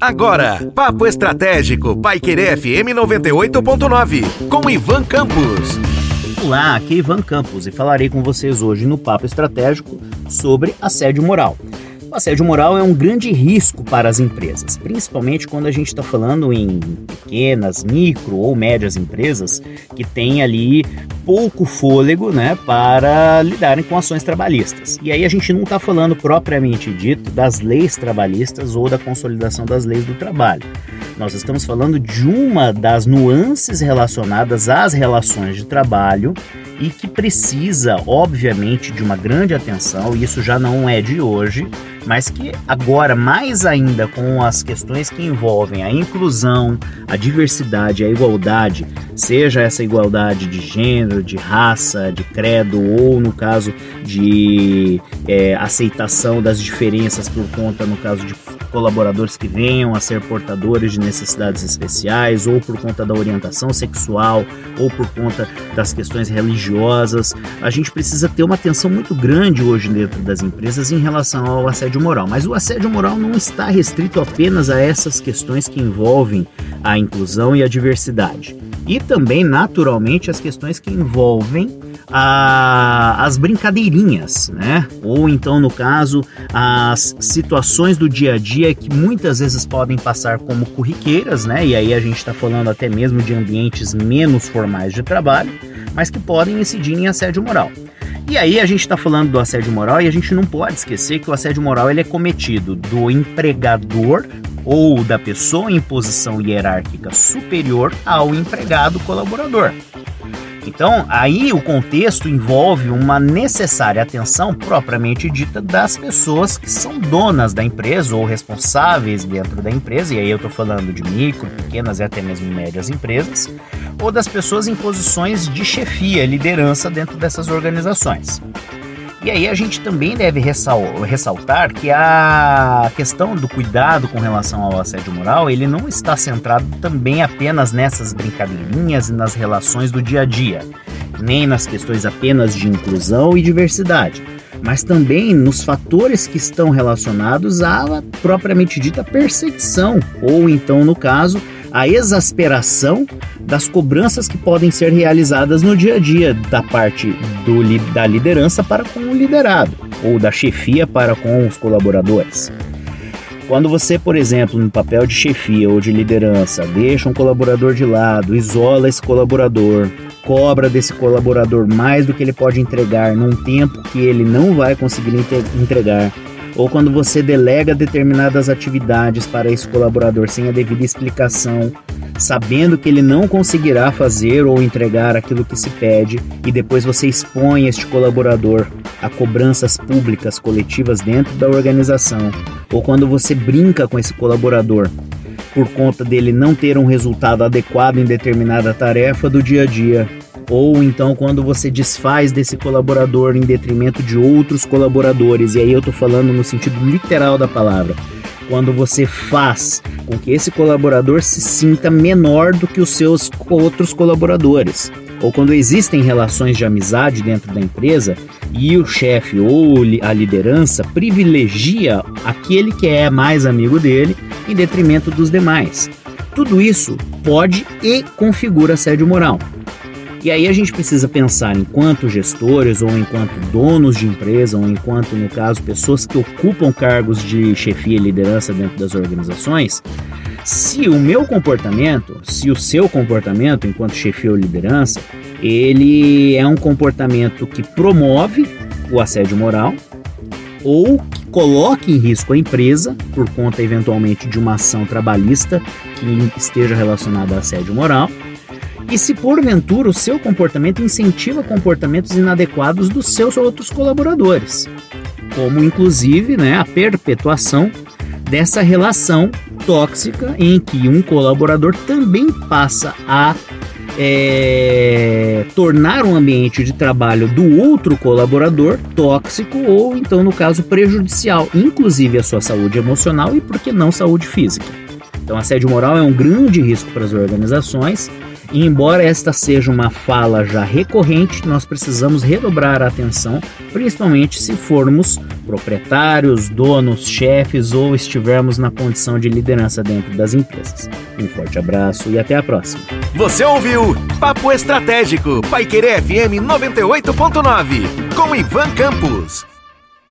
Agora, Papo Estratégico, Paiquerê FM 98.9, com Ivan Campos. Olá, aqui é Ivan Campos e falarei com vocês hoje no Papo Estratégico sobre assédio moral. O assédio moral é um grande risco para as empresas, principalmente quando a gente está falando em pequenas, micro ou médias empresas que têm ali pouco fôlego né, para lidarem com ações trabalhistas. E aí a gente não está falando propriamente dito das leis trabalhistas ou da consolidação das leis do trabalho. Nós estamos falando de uma das nuances relacionadas às relações de trabalho e que precisa, obviamente, de uma grande atenção, e isso já não é de hoje, mas que agora, mais ainda com as questões que envolvem a inclusão, a diversidade, a igualdade, seja essa igualdade de gênero, de raça, de credo, ou no caso de é, aceitação das diferenças por conta, no caso de colaboradores que venham a ser portadores de necessidades especiais, ou por conta da orientação sexual, ou por conta das questões religiosas. A gente precisa ter uma atenção muito grande hoje dentro das empresas em relação ao assédio moral. Mas o assédio moral não está restrito apenas a essas questões que envolvem a inclusão e a diversidade. E também, naturalmente, as questões que envolvem a, as brincadeirinhas, né? Ou então, no caso, as situações do dia a dia que muitas vezes podem passar como corriqueiras, né? E aí a gente está falando até mesmo de ambientes menos formais de trabalho, mas que podem incidir em assédio moral. E aí a gente está falando do assédio moral e a gente não pode esquecer que o assédio moral ele é cometido do empregador ou da pessoa em posição hierárquica superior ao empregado colaborador. Então, aí o contexto envolve uma necessária atenção propriamente dita das pessoas que são donas da empresa ou responsáveis dentro da empresa, e aí eu estou falando de micro, pequenas e até mesmo médias empresas, ou das pessoas em posições de chefia, liderança dentro dessas organizações. E aí a gente também deve ressaltar que a questão do cuidado com relação ao assédio moral, ele não está centrado também apenas nessas brincadeirinhas e nas relações do dia a dia, nem nas questões apenas de inclusão e diversidade, mas também nos fatores que estão relacionados à propriamente dita perseguição, ou então, no caso, a exasperação das cobranças que podem ser realizadas no dia a dia da parte do, da liderança para com o liderado ou da chefia para com os colaboradores. Quando você, por exemplo, no papel de chefia ou de liderança, deixa um colaborador de lado, isola esse colaborador, cobra desse colaborador mais do que ele pode entregar num tempo que ele não vai conseguir entregar, ou quando você delega determinadas atividades para esse colaborador sem a devida explicação, sabendo que ele não conseguirá fazer ou entregar aquilo que se pede, e depois você expõe este colaborador a cobranças públicas coletivas dentro da organização, ou quando você brinca com esse colaborador por conta dele não ter um resultado adequado em determinada tarefa do dia a dia, ou então quando você desfaz desse colaborador em detrimento de outros colaboradores, e aí eu estou falando no sentido literal da palavra, quando você faz com que esse colaborador se sinta menor do que os seus outros colaboradores, ou quando existem relações de amizade dentro da empresa e o chefe ou a liderança privilegia aquele que é mais amigo dele em detrimento dos demais. Tudo isso pode e configura assédio moral. E aí a gente precisa pensar enquanto gestores ou enquanto donos de empresa ou enquanto, no caso, pessoas que ocupam cargos de chefia e liderança dentro das organizações, se o meu comportamento, se o seu comportamento enquanto chefia ou liderança, ele é um comportamento que promove o assédio moral ou que coloque em risco a empresa por conta eventualmente de uma ação trabalhista que esteja relacionada a assédio moral, e se porventura o seu comportamento incentiva comportamentos inadequados dos seus outros colaboradores, como inclusive né, a perpetuação dessa relação tóxica em que um colaborador também passa a é, tornar um ambiente de trabalho do outro colaborador tóxico ou então no caso prejudicial, inclusive a sua saúde emocional e por que não saúde física. Então assédio moral é um grande risco para as organizações E embora esta seja uma fala já recorrente, nós precisamos redobrar a atenção, principalmente se formos proprietários, donos, chefes ou estivermos na condição de liderança dentro das empresas. Um forte abraço e até a próxima. Você ouviu Papo Estratégico, Paiquerê FM 98.9, com Ivan Campos.